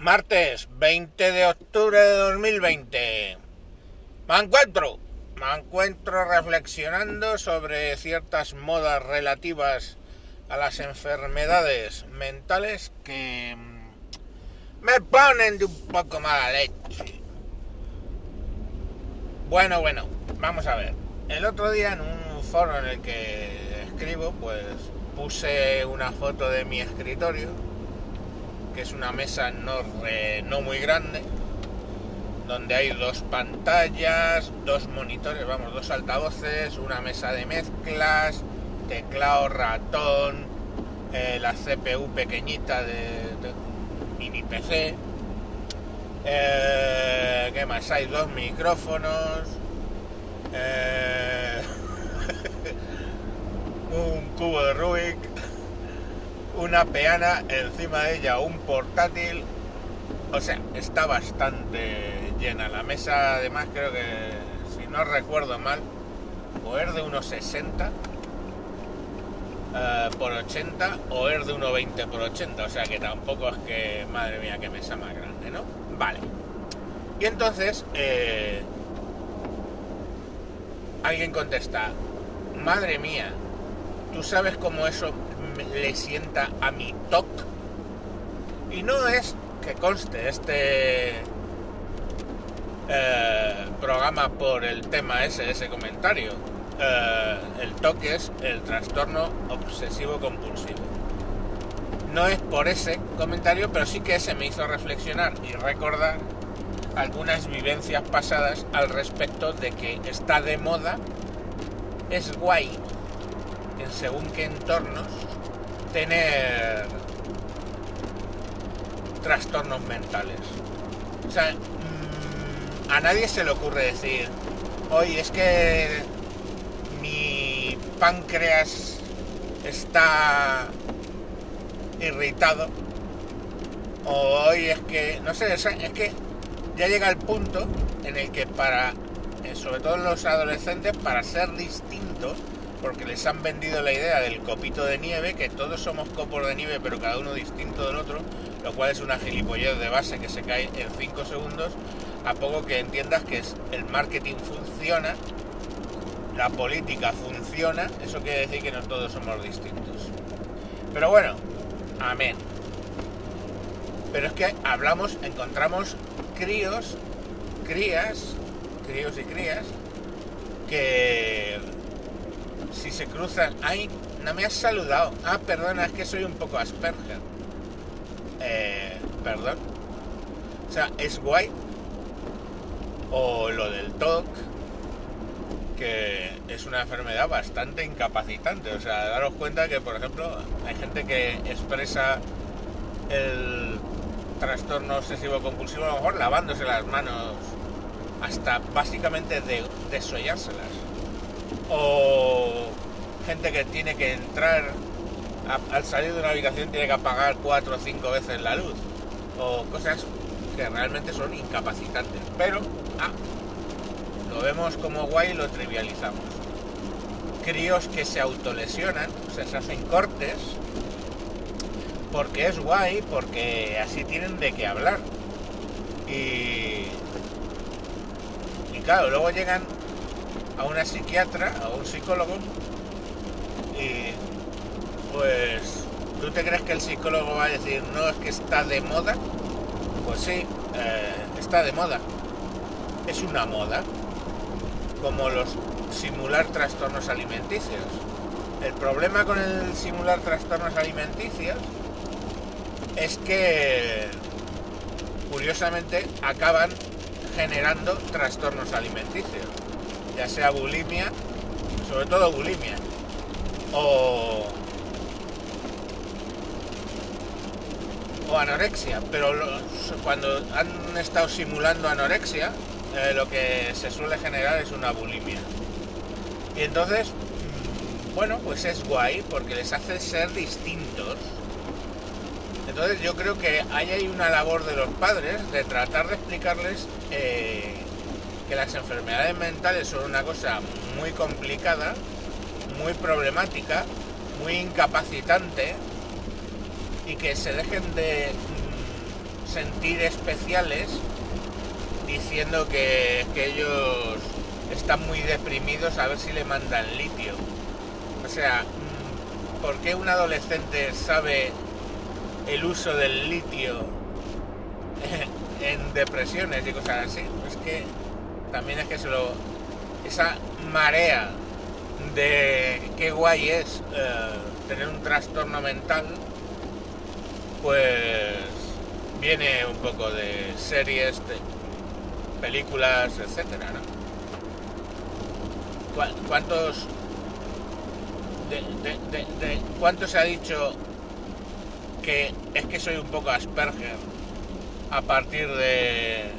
Martes 20 de octubre de 2020. Me encuentro, me encuentro reflexionando sobre ciertas modas relativas a las enfermedades mentales que mm, me ponen de un poco mala leche. Bueno, bueno, vamos a ver. El otro día en un foro en el que escribo, pues puse una foto de mi escritorio es una mesa no, no muy grande, donde hay dos pantallas, dos monitores, vamos, dos altavoces, una mesa de mezclas, teclado, ratón, eh, la CPU pequeñita de, mini PC. Eh, ¿Qué más? Hay dos micrófonos. Eh, un cubo de Rubik una peana, encima de ella un portátil. O sea, está bastante llena. La mesa además creo que, si no recuerdo mal, o es de unos 60 eh, por 80 o es de 1,20 por 80. O sea que tampoco es que, madre mía, qué mesa más grande, ¿no? Vale. Y entonces, eh, alguien contesta, madre mía, ¿tú sabes cómo eso le sienta a mi TOC. Y no es que conste este eh, programa por el tema ese, ese comentario. Eh, el TOC es el trastorno obsesivo compulsivo. No es por ese comentario, pero sí que ese me hizo reflexionar y recordar algunas vivencias pasadas al respecto de que está de moda, es guay en según qué entornos tener trastornos mentales. O sea, mm, a nadie se le ocurre decir, oye, es que mi páncreas está irritado. O hoy es que, no sé, es que ya llega el punto en el que para, eh, sobre todo los adolescentes, para ser distintos, porque les han vendido la idea del copito de nieve, que todos somos copos de nieve, pero cada uno distinto del otro, lo cual es una gilipollez de base que se cae en 5 segundos, a poco que entiendas que el marketing funciona, la política funciona, eso quiere decir que no todos somos distintos. Pero bueno, amén. Pero es que hablamos, encontramos críos, crías, críos y crías, que si se cruzan, ay, no me has saludado. Ah, perdona, es que soy un poco Asperger. Eh, perdón. O sea, es guay. O lo del TOC, que es una enfermedad bastante incapacitante. O sea, daros cuenta que, por ejemplo, hay gente que expresa el trastorno obsesivo compulsivo a lo mejor lavándose las manos hasta básicamente de desollárselas o gente que tiene que entrar al salir de una habitación tiene que apagar cuatro o cinco veces la luz o cosas que realmente son incapacitantes pero ah, lo vemos como guay y lo trivializamos. Críos que se autolesionan o sea se hacen cortes porque es guay porque así tienen de qué hablar. Y y claro luego llegan a una psiquiatra, a un psicólogo, y pues tú te crees que el psicólogo va a decir, no, es que está de moda. Pues sí, eh, está de moda. Es una moda, como los simular trastornos alimenticios. El problema con el simular trastornos alimenticios es que, curiosamente, acaban generando trastornos alimenticios ya sea bulimia, sobre todo bulimia, o, o anorexia, pero cuando han estado simulando anorexia, eh, lo que se suele generar es una bulimia. Y entonces, mm, bueno, pues es guay porque les hace ser distintos. Entonces yo creo que hay ahí una labor de los padres de tratar de explicarles eh, que las enfermedades mentales son una cosa muy complicada, muy problemática, muy incapacitante y que se dejen de mm, sentir especiales diciendo que, que ellos están muy deprimidos a ver si le mandan litio. O sea, mm, ¿por qué un adolescente sabe el uso del litio en depresiones y cosas así? Es que también es que. Esa marea de qué guay es eh, tener un trastorno mental, pues viene un poco de series, de películas, etcétera. ¿Cuántos de, cuánto se ha dicho que es que soy un poco Asperger a partir de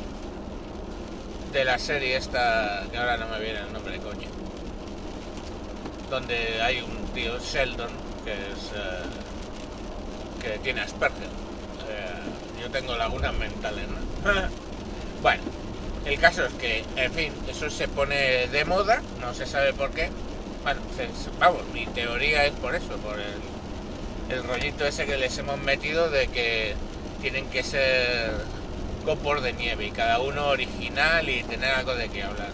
de la serie esta que ahora no me viene el nombre de coño donde hay un tío Sheldon que es eh, que tiene Asperger eh, yo tengo lagunas mentales ¿no? bueno el caso es que en fin eso se pone de moda no se sabe por qué bueno vamos mi teoría es por eso por el, el rollito ese que les hemos metido de que tienen que ser copos de nieve y cada uno original y tener algo de qué hablar.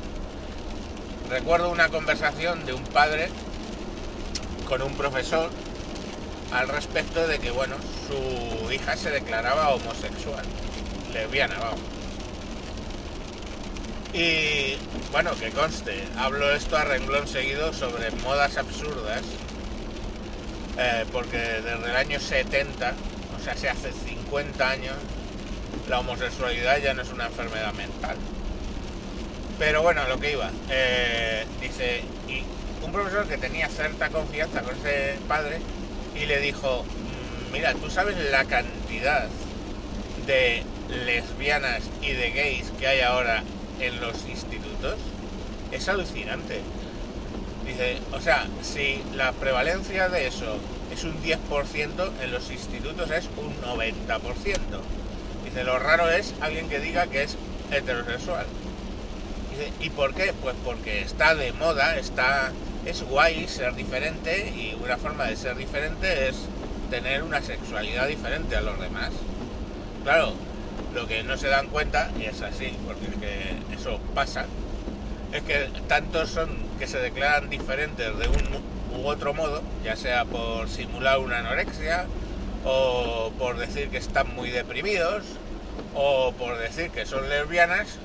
Recuerdo una conversación de un padre con un profesor al respecto de que, bueno, su hija se declaraba homosexual, lesbiana, vamos. Y bueno, que conste, hablo esto a renglón seguido sobre modas absurdas, eh, porque desde el año 70, o sea, se hace 50 años, la homosexualidad ya no es una enfermedad mental. Pero bueno, lo que iba, eh, dice, y un profesor que tenía cierta confianza con ese padre y le dijo, mm, mira, tú sabes la cantidad de lesbianas y de gays que hay ahora en los institutos, es alucinante. Dice, o sea, si la prevalencia de eso es un 10%, en los institutos es un 90% lo raro es alguien que diga que es heterosexual. ¿y por qué? Pues porque está de moda, está es guay ser diferente y una forma de ser diferente es tener una sexualidad diferente a los demás. Claro, lo que no se dan cuenta, y es así, porque es que eso pasa, es que tantos son que se declaran diferentes de un u otro modo, ya sea por simular una anorexia, o por decir que están muy deprimidos, o por decir que son lesbianas,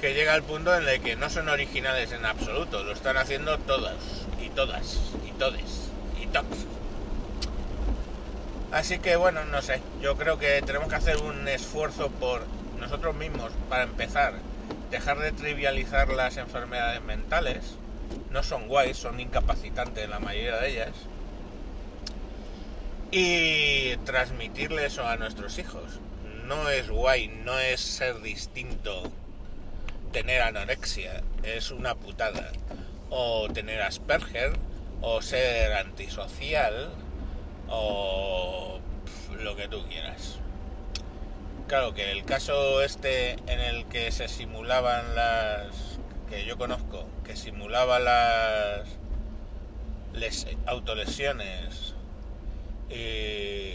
que llega al punto en el que no son originales en absoluto, lo están haciendo todas, y todas, y todes, y todos. Así que bueno, no sé, yo creo que tenemos que hacer un esfuerzo por nosotros mismos, para empezar, dejar de trivializar las enfermedades mentales, no son guays, son incapacitantes la mayoría de ellas, y transmitirle eso a nuestros hijos no es guay, no es ser distinto tener anorexia, es una putada. O tener Asperger, o ser antisocial, o lo que tú quieras. Claro que el caso este en el que se simulaban las que yo conozco, que simulaba las les, autolesiones y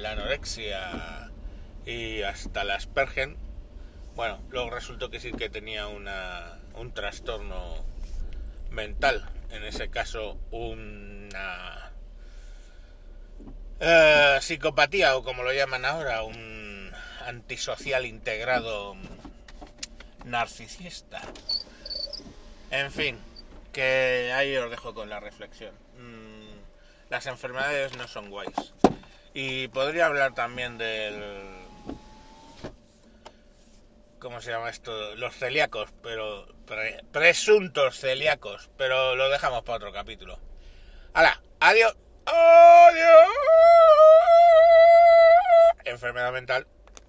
la anorexia y hasta la Aspergen, bueno, luego resultó que sí que tenía una, un trastorno mental, en ese caso una eh, psicopatía o como lo llaman ahora, un antisocial integrado narcisista. En fin, que ahí os dejo con la reflexión. Mm, las enfermedades no son guays. Y podría hablar también del ¿Cómo se llama esto? Los celíacos, pero. presuntos celíacos, pero lo dejamos para otro capítulo. ¡Hala! ¡Adiós! ¡Adiós! Enfermedad mental.